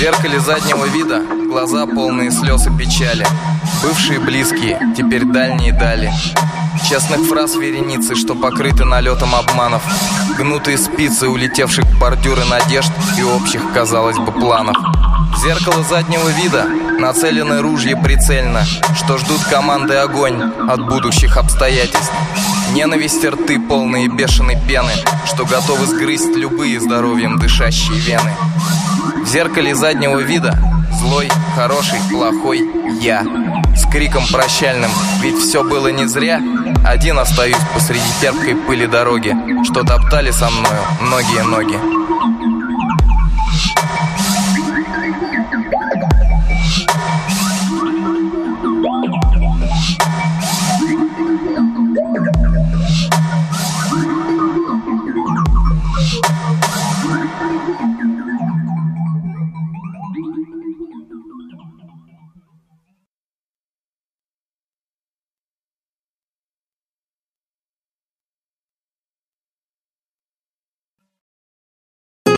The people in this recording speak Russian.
зеркале заднего вида глаза полные слез и печали. Бывшие близкие, теперь дальние дали. Честных фраз вереницы, что покрыты налетом обманов. Гнутые спицы, улетевших бордюры надежд и общих, казалось бы, планов. Зеркало заднего вида нацелены ружья прицельно, что ждут команды огонь от будущих обстоятельств. Ненависть рты, полные бешеной пены, что готовы сгрызть любые здоровьем дышащие вены. В зеркале заднего вида злой, хороший, плохой я. С криком прощальным, ведь все было не зря. Один остаюсь посреди терпкой пыли дороги, что топтали со мною многие ноги.